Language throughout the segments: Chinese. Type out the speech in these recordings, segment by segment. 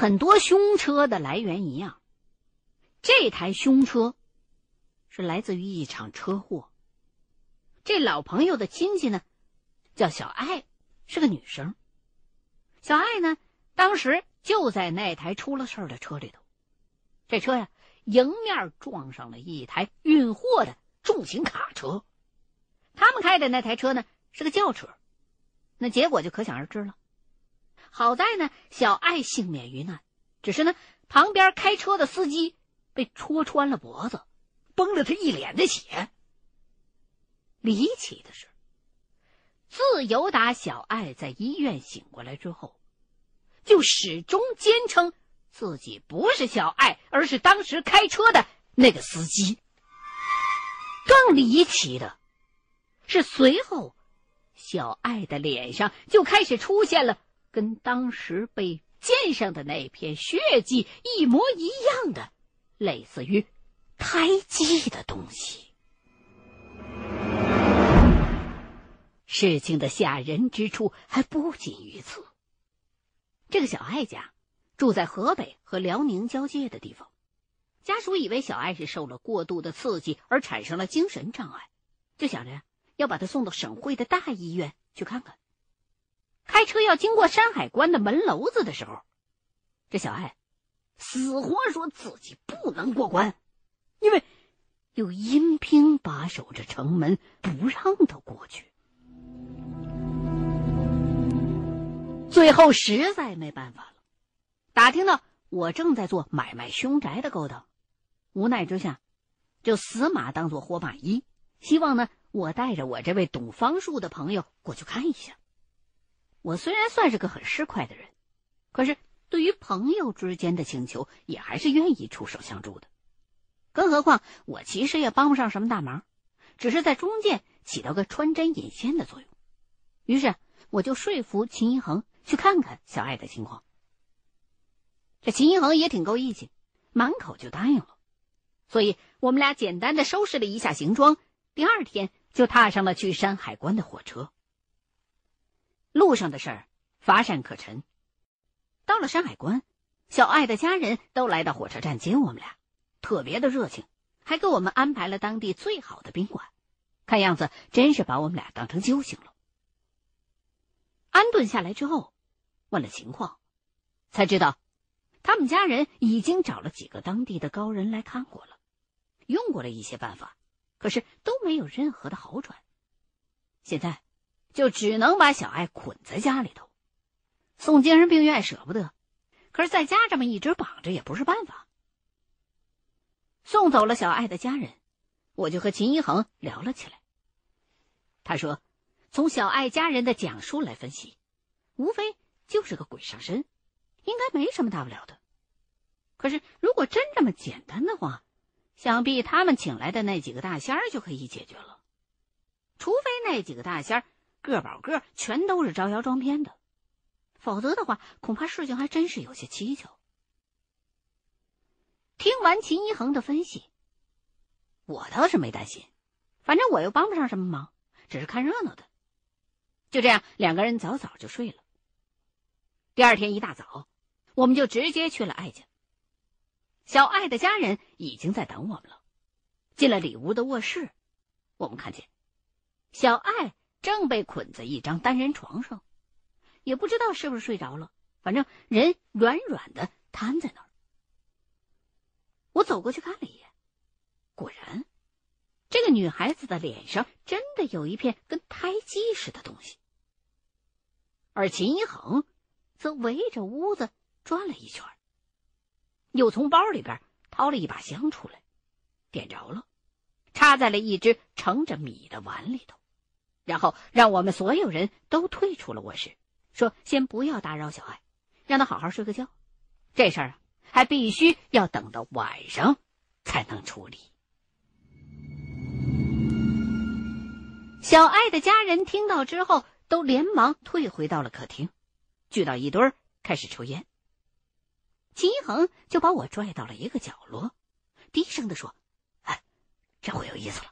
很多凶车的来源一样，这台凶车是来自于一场车祸。这老朋友的亲戚呢，叫小爱，是个女生。小爱呢，当时就在那台出了事儿的车里头。这车呀，迎面撞上了一台运货的重型卡车。他们开的那台车呢，是个轿车。那结果就可想而知了。好在呢，小爱幸免于难，只是呢，旁边开车的司机被戳穿了脖子，崩了他一脸的血。离奇的是，自由打小爱在医院醒过来之后，就始终坚称自己不是小爱，而是当时开车的那个司机。更离奇的是，随后小爱的脸上就开始出现了跟当时被溅上的那片血迹一模一样的，类似于胎记的东西。事情的吓人之处还不仅于此。这个小爱家住在河北和辽宁交界的地方，家属以为小爱是受了过度的刺激而产生了精神障碍，就想着要把他送到省会的大医院去看看。开车要经过山海关的门楼子的时候，这小艾死活说自己不能过关，因为有阴兵把守着城门，不让他过去。最后实在没办法了，打听到我正在做买卖凶宅的勾当，无奈之下，就死马当做活马医，希望呢我带着我这位懂方术的朋友过去看一下。我虽然算是个很市侩的人，可是对于朋友之间的请求，也还是愿意出手相助的。更何况我其实也帮不上什么大忙，只是在中间起到个穿针引线的作用。于是我就说服秦一恒。去看看小爱的情况。这秦一恒也挺够义气，满口就答应了。所以我们俩简单的收拾了一下行装，第二天就踏上了去山海关的火车。路上的事儿乏善可陈。到了山海关，小爱的家人都来到火车站接我们俩，特别的热情，还给我们安排了当地最好的宾馆。看样子真是把我们俩当成救星了。安顿下来之后，问了情况，才知道，他们家人已经找了几个当地的高人来看过了，用过了一些办法，可是都没有任何的好转。现在，就只能把小爱捆在家里头，送精神病院舍不得，可是在家这么一直绑着也不是办法。送走了小爱的家人，我就和秦一恒聊了起来。他说。从小爱家人的讲述来分析，无非就是个鬼上身，应该没什么大不了的。可是，如果真这么简单的话，想必他们请来的那几个大仙儿就可以解决了。除非那几个大仙儿个保个全都是招摇撞骗的，否则的话，恐怕事情还真是有些蹊跷。听完秦一恒的分析，我倒是没担心，反正我又帮不上什么忙，只是看热闹的。就这样，两个人早早就睡了。第二天一大早，我们就直接去了艾家。小艾的家人已经在等我们了。进了里屋的卧室，我们看见小艾正被捆在一张单人床上，也不知道是不是睡着了，反正人软软的瘫在那儿。我走过去看了一眼，果然，这个女孩子的脸上真的有一片跟胎记似的东西。而秦一恒则围着屋子转了一圈，又从包里边掏了一把香出来，点着了，插在了一只盛着米的碗里头，然后让我们所有人都退出了卧室，说先不要打扰小爱，让他好好睡个觉。这事儿啊，还必须要等到晚上才能处理。小爱的家人听到之后。都连忙退回到了客厅，聚到一堆儿开始抽烟。秦一恒就把我拽到了一个角落，低声的说：“哎，这回有意思了，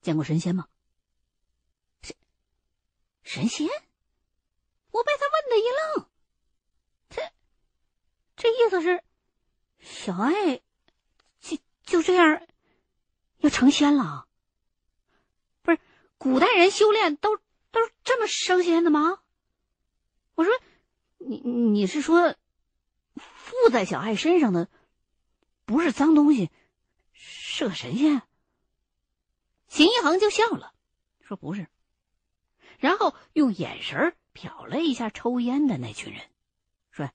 见过神仙吗？”神仙？我被他问的一愣。这这意思是，小爱就就这样要成仙了？不是，古代人修炼都都这么升仙的吗？我说，你你是说，附在小爱身上的不是脏东西，是个神仙？秦一恒就笑了，说不是，然后用眼神瞟了一下抽烟的那群人，说：“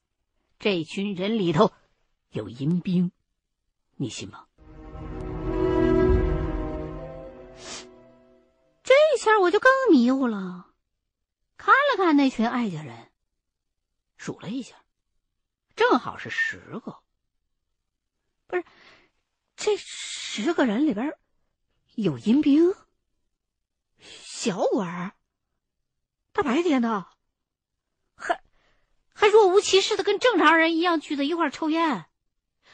这群人里头有阴兵，你信吗？”这下我就更迷糊了，看了看那群艾家人，数了一下，正好是十个。不是，这十个人里边有阴兵，小鬼儿。大白天的，还还若无其事的跟正常人一样聚在一块抽烟，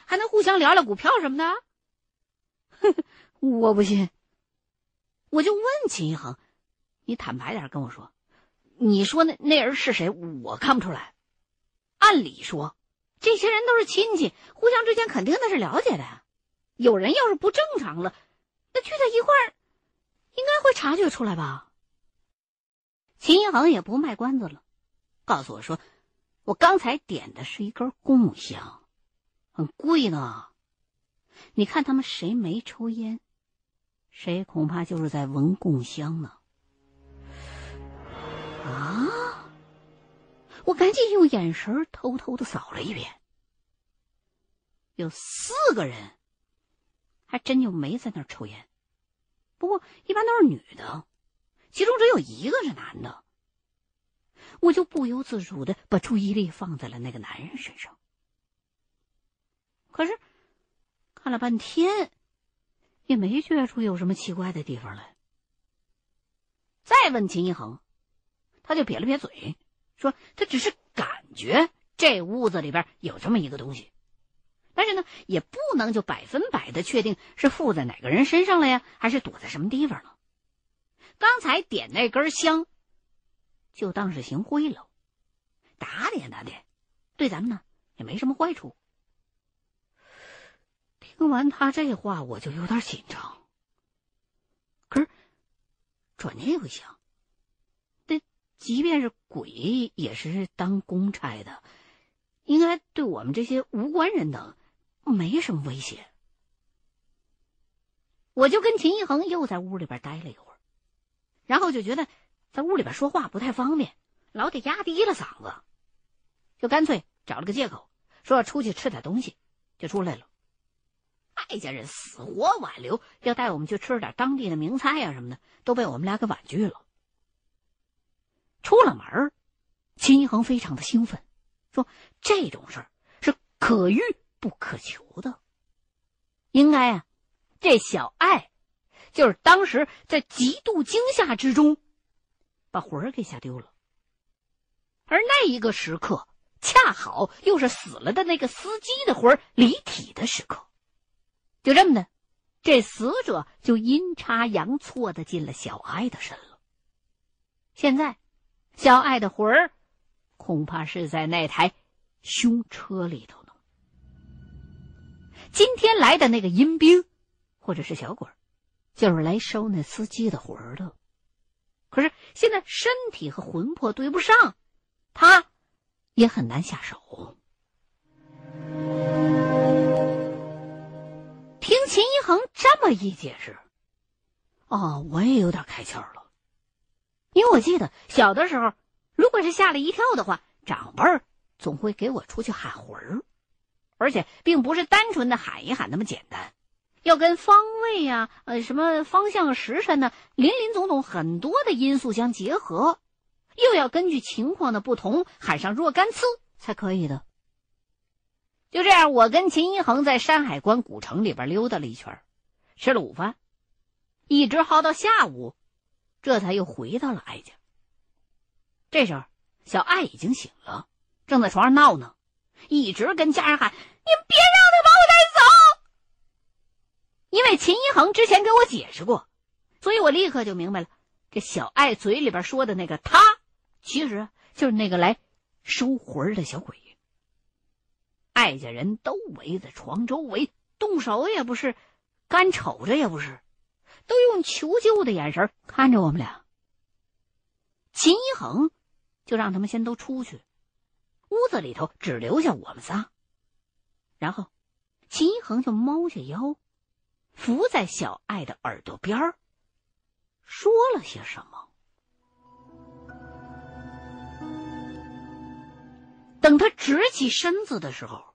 还能互相聊聊股票什么的。我不信。我就问秦一恒：“你坦白点跟我说，你说那那人是谁？我看不出来。按理说，这些人都是亲戚，互相之间肯定那是了解的。有人要是不正常了，那聚在一块儿，应该会察觉出来吧？”秦一恒也不卖关子了，告诉我说：“我刚才点的是一根贡香，很贵呢。你看他们谁没抽烟，谁恐怕就是在闻贡香呢。”啊！我赶紧用眼神偷偷的扫了一遍，有四个人，还真就没在那儿抽烟。不过一般都是女的。其中只有一个是男的，我就不由自主的把注意力放在了那个男人身上。可是看了半天，也没觉出有什么奇怪的地方来。再问秦一恒，他就撇了撇嘴，说他只是感觉这屋子里边有这么一个东西，但是呢，也不能就百分百的确定是附在哪个人身上了呀，还是躲在什么地方了。刚才点那根香，就当是行贿了，打点打点，对咱们呢也没什么坏处。听完他这话，我就有点紧张。可是转念又想，这即便是鬼，也是当公差的，应该对我们这些无关人等没什么威胁。我就跟秦一恒又在屋里边待了一会。然后就觉得在屋里边说话不太方便，老得压低了嗓子，就干脆找了个借口，说要出去吃点东西，就出来了。艾家人死活挽留，要带我们去吃点当地的名菜呀什么的，都被我们俩给婉拒了。出了门，秦一恒非常的兴奋，说这种事儿是可遇不可求的，应该啊，这小艾。就是当时在极度惊吓之中，把魂儿给吓丢了。而那一个时刻，恰好又是死了的那个司机的魂儿离体的时刻。就这么的，这死者就阴差阳错的进了小爱的身了。现在，小爱的魂儿恐怕是在那台凶车里头呢。今天来的那个阴兵，或者是小鬼儿。就是来收那司机的魂儿的，可是现在身体和魂魄对不上，他也很难下手。听秦一恒这么一解释，哦，我也有点开窍了，因为我记得小的时候，如果是吓了一跳的话，长辈儿总会给我出去喊魂儿，而且并不是单纯的喊一喊那么简单。要跟方位呀、呃，什么方向、时辰呢，林林总总很多的因素相结合，又要根据情况的不同喊上若干次才可以的。就这样，我跟秦一恒在山海关古城里边溜达了一圈，吃了午饭，一直耗到下午，这才又回到了艾家。这时候，小艾已经醒了，正在床上闹呢，一直跟家人喊：“你们别让他！”因为秦一恒之前给我解释过，所以我立刻就明白了，这小爱嘴里边说的那个他，其实就是那个来收魂的小鬼。艾家人都围在床周围，动手也不是，干瞅着也不是，都用求救的眼神看着我们俩。秦一恒就让他们先都出去，屋子里头只留下我们仨。然后，秦一恒就猫下腰，伏在小爱的耳朵边儿，说了些什么。等他直起身子的时候，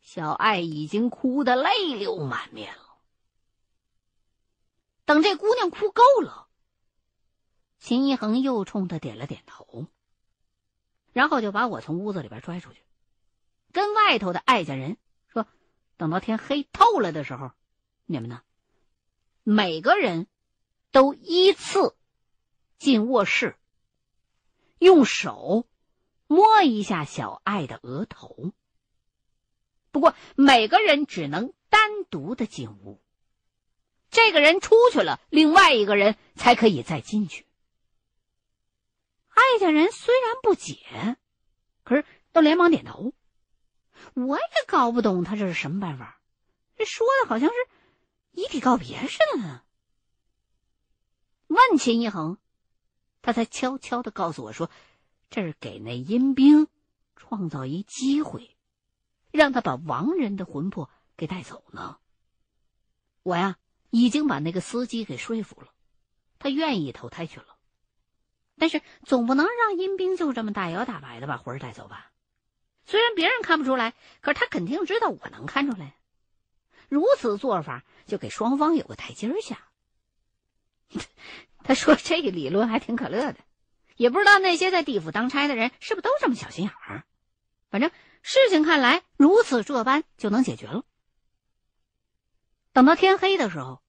小爱已经哭得泪流满面了。等这姑娘哭够了，秦一恒又冲她点了点头，然后就把我从屋子里边拽出去，跟外头的艾家人说：“等到天黑透了的时候，你们呢，每个人都依次进卧室，用手。”摸一下小爱的额头。不过每个人只能单独的进屋，这个人出去了，另外一个人才可以再进去。艾家人虽然不解，可是都连忙点头。我也搞不懂他这是什么办法，这说的好像是遗体告别似的呢。问秦一恒，他才悄悄的告诉我说。这是给那阴兵创造一机会，让他把亡人的魂魄给带走呢。我呀，已经把那个司机给说服了，他愿意投胎去了。但是总不能让阴兵就这么大摇大摆的把魂带走吧？虽然别人看不出来，可是他肯定知道我能看出来。如此做法，就给双方有个台阶下。他说这个理论还挺可乐的。也不知道那些在地府当差的人是不是都这么小心眼儿，反正事情看来如此这般就能解决了。等到天黑的时候，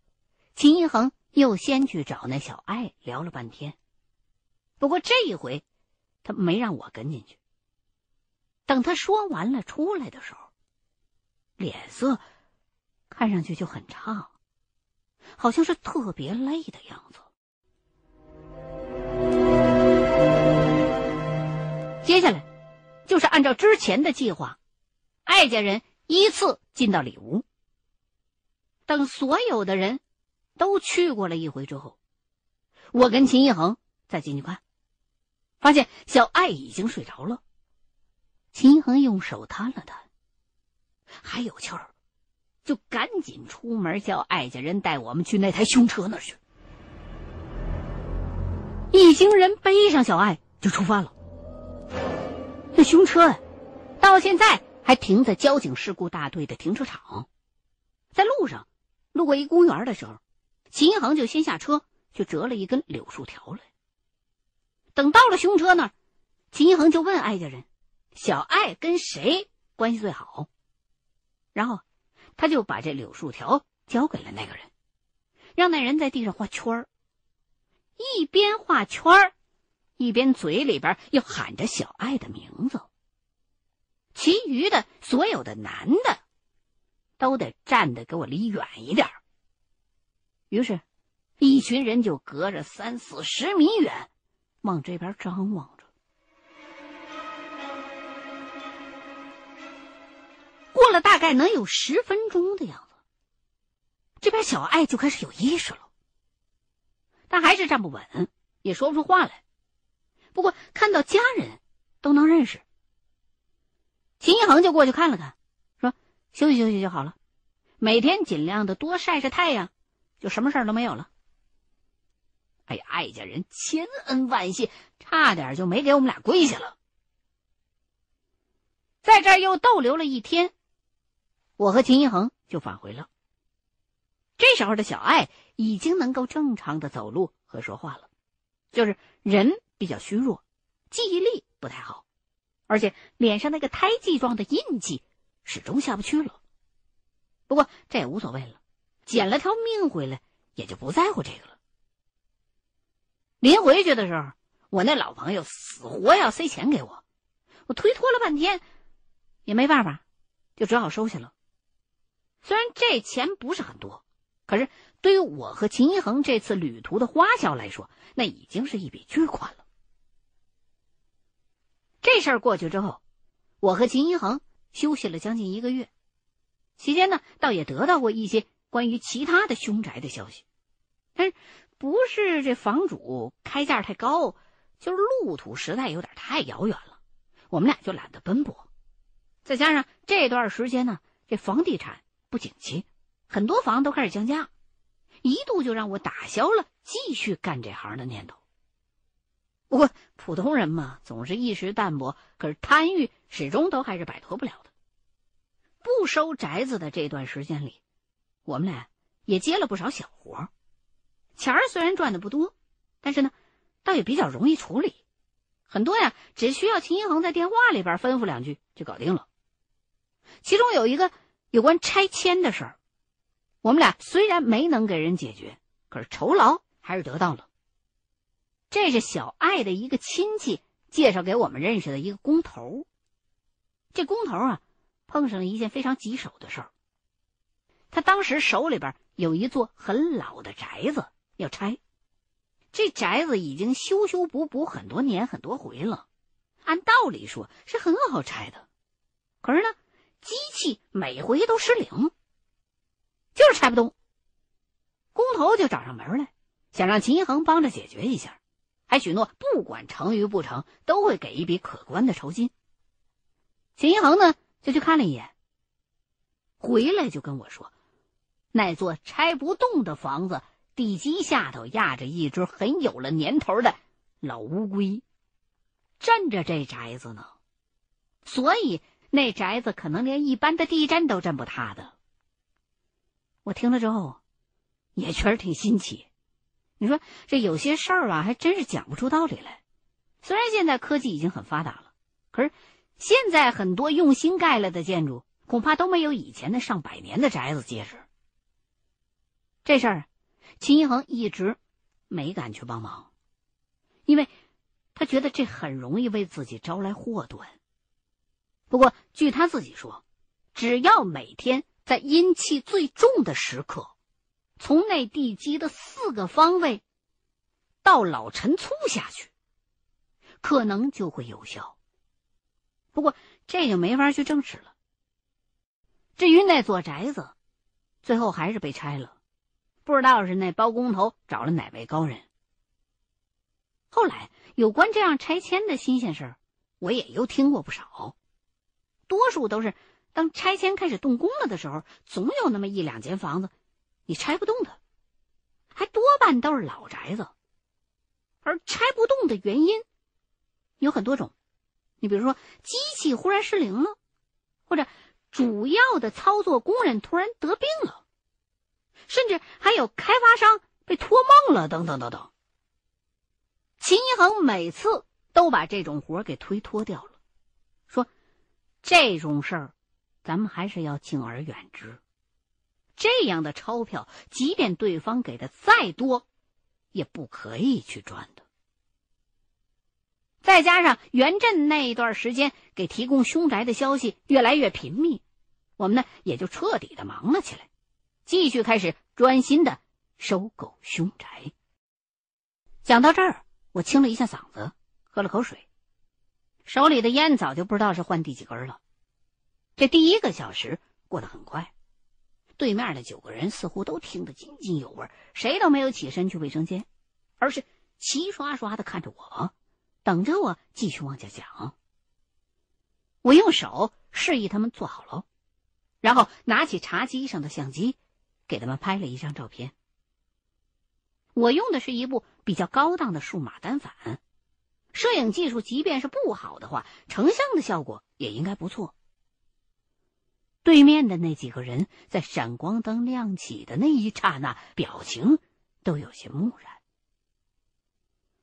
秦一恒又先去找那小爱聊了半天，不过这一回他没让我跟进去。等他说完了出来的时候，脸色看上去就很差，好像是特别累的样子。接下来，就是按照之前的计划，艾家人依次进到里屋。等所有的人都去过了一回之后，我跟秦一恒再进去看，发现小艾已经睡着了。秦一恒用手探了探，还有气儿，就赶紧出门叫艾家人带我们去那台凶车那儿去。一行人背上小艾就出发了。那凶车，到现在还停在交警事故大队的停车场。在路上，路过一公园的时候，秦一恒就先下车去折了一根柳树条来。等到了凶车那儿，秦一恒就问艾家人：“小艾跟谁关系最好？”然后，他就把这柳树条交给了那个人，让那人在地上画圈儿。一边画圈儿。一边嘴里边又喊着小爱的名字，其余的所有的男的都得站得给我离远一点。于是，一群人就隔着三四十米远往这边张望了大概能有十分钟的样子，这边小艾就开始有意识了，但还是站不稳，也说不出话来。不过看到家人，都能认识。秦一恒就过去看了看，说：“休息休息就好了，每天尽量的多晒晒太阳，就什么事儿都没有了。”哎呀，艾家人千恩万谢，差点就没给我们俩跪下了。在这儿又逗留了一天，我和秦一恒就返回了。这时候的小爱已经能够正常的走路和说话了，就是人。比较虚弱，记忆力不太好，而且脸上那个胎记状的印记始终下不去了。不过这也无所谓了，捡了条命回来，也就不在乎这个了。临回去的时候，我那老朋友死活要塞钱给我，我推脱了半天，也没办法，就只好收下了。虽然这钱不是很多，可是对于我和秦一恒这次旅途的花销来说，那已经是一笔巨款了。这事儿过去之后，我和秦一恒休息了将近一个月，期间呢，倒也得到过一些关于其他的凶宅的消息，但是不是这房主开价太高，就是路途实在有点太遥远了，我们俩就懒得奔波。再加上这段时间呢，这房地产不景气，很多房都开始降价，一度就让我打消了继续干这行的念头。不过普通人嘛，总是一时淡薄，可是贪欲始终都还是摆脱不了的。不收宅子的这段时间里，我们俩也接了不少小活钱儿虽然赚的不多，但是呢，倒也比较容易处理。很多呀，只需要秦一恒在电话里边吩咐两句就搞定了。其中有一个有关拆迁的事儿，我们俩虽然没能给人解决，可是酬劳还是得到了。这是小爱的一个亲戚介绍给我们认识的一个工头。这工头啊，碰上了一件非常棘手的事儿。他当时手里边有一座很老的宅子要拆，这宅子已经修修补补很多年很多回了，按道理说是很好拆的，可是呢，机器每回都失灵，就是拆不动。工头就找上门来，想让秦一恒帮着解决一下。还许诺，不管成与不成，都会给一笔可观的酬金。秦一恒呢，就去看了一眼，回来就跟我说，那座拆不动的房子地基下头压着一只很有了年头的老乌龟，镇着这宅子呢，所以那宅子可能连一般的地震都震不塌的。我听了之后，也确实挺新奇。你说这有些事儿啊，还真是讲不出道理来。虽然现在科技已经很发达了，可是现在很多用心盖了的建筑，恐怕都没有以前那上百年的宅子结实。这事儿，秦一恒一直没敢去帮忙，因为他觉得这很容易为自己招来祸端。不过据他自己说，只要每天在阴气最重的时刻。从那地基的四个方位到老陈粗下去，可能就会有效。不过这就没法去证实了。至于那座宅子，最后还是被拆了，不知道是那包工头找了哪位高人。后来有关这样拆迁的新鲜事儿，我也又听过不少，多数都是当拆迁开始动工了的时候，总有那么一两间房子。你拆不动的，还多半都是老宅子，而拆不动的原因有很多种。你比如说，机器忽然失灵了，或者主要的操作工人突然得病了，甚至还有开发商被托梦了，等等等等。秦一恒每次都把这种活给推脱掉了，说这种事儿，咱们还是要敬而远之。这样的钞票，即便对方给的再多，也不可以去赚的。再加上袁振那一段时间给提供凶宅的消息越来越频密，我们呢也就彻底的忙了起来，继续开始专心的收购凶宅。讲到这儿，我清了一下嗓子，喝了口水，手里的烟早就不知道是换第几根了。这第一个小时过得很快。对面的九个人似乎都听得津津有味，谁都没有起身去卫生间，而是齐刷刷的看着我，等着我继续往下讲。我用手示意他们坐好了，然后拿起茶几上的相机，给他们拍了一张照片。我用的是一部比较高档的数码单反，摄影技术即便是不好的话，成像的效果也应该不错。对面的那几个人在闪光灯亮起的那一刹那，表情都有些木然。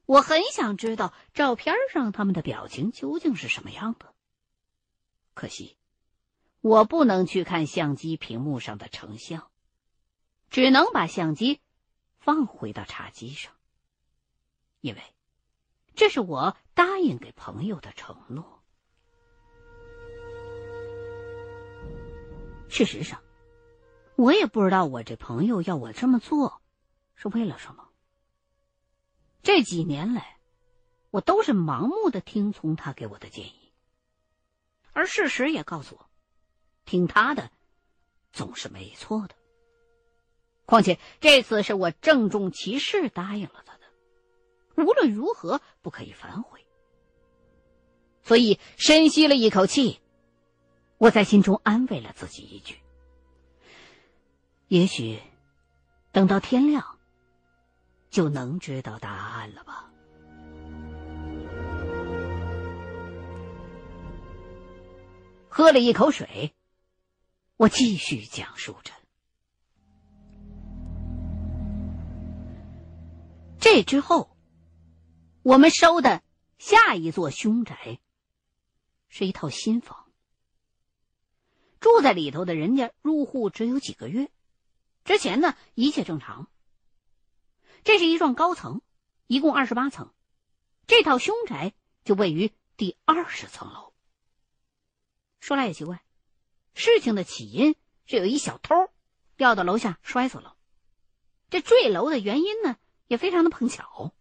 我很想知道照片上他们的表情究竟是什么样的。可惜，我不能去看相机屏幕上的成像，只能把相机放回到茶几上，因为这是我答应给朋友的承诺。事实上，我也不知道我这朋友要我这么做是为了什么。这几年来，我都是盲目的听从他给我的建议，而事实也告诉我，听他的总是没错的。况且这次是我郑重其事答应了他，无论如何不可以反悔。所以深吸了一口气，我在心中安慰了自己一句：也许等到天亮，就能知道答案了吧。喝了一口水，我继续讲述着。这之后，我们收的下一座凶宅是一套新房。住在里头的人家入户只有几个月，之前呢一切正常。这是一幢高层，一共二十八层，这套凶宅就位于第二十层楼。说来也奇怪，事情的起因是有一小偷掉到楼下摔死了。这坠楼的原因呢，也非常的碰巧，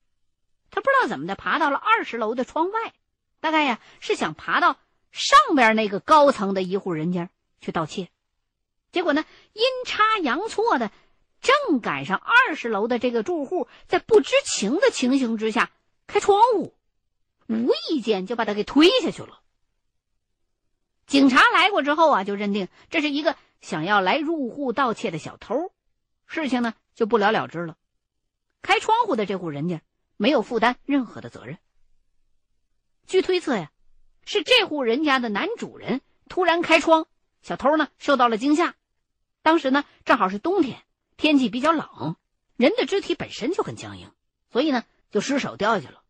他不知道怎么的爬到了二十楼的窗外，大概呀是想爬到上边那个高层的一户人家去盗窃，结果呢阴差阳错的，正赶上二十楼的这个住户在不知情的情形之下开窗户，无意间就把他给推下去了。警察来过之后啊，就认定这是一个想要来入户盗窃的小偷，事情呢就不了了之了。开窗户的这户人家没有负担任何的责任。据推测呀，是这户人家的男主人突然开窗，小偷呢受到了惊吓。当时呢正好是冬天，天气比较冷，人的肢体本身就很僵硬，所以呢就失手掉下去了。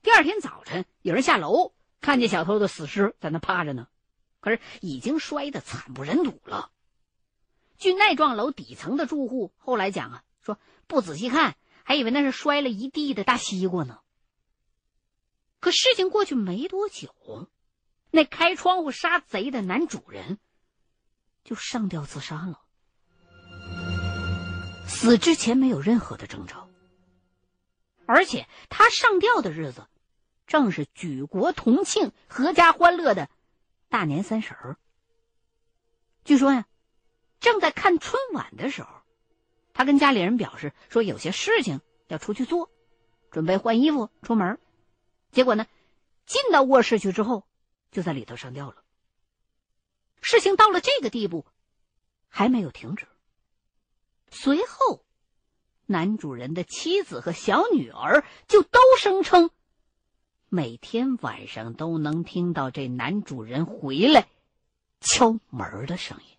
第二天早晨，有人下楼看见小偷的死尸在那趴着呢。可是已经摔得惨不忍睹了。据那幢楼底层的住户后来讲啊，说不仔细看，还以为那是摔了一地的大西瓜呢。可事情过去没多久，那开窗户杀贼的男主人就上吊自杀了。死之前没有任何的征兆，而且他上吊的日子正是举国同庆、阖家欢乐的。大年三十儿，据说呀，正在看春晚的时候，他跟家里人表示说有些事情要出去做，准备换衣服出门。结果呢，进到卧室去之后，就在里头上吊了。事情到了这个地步，还没有停止。随后，男主人的妻子和小女儿就都声称。每天晚上都能听到这男主人回来敲门的声音。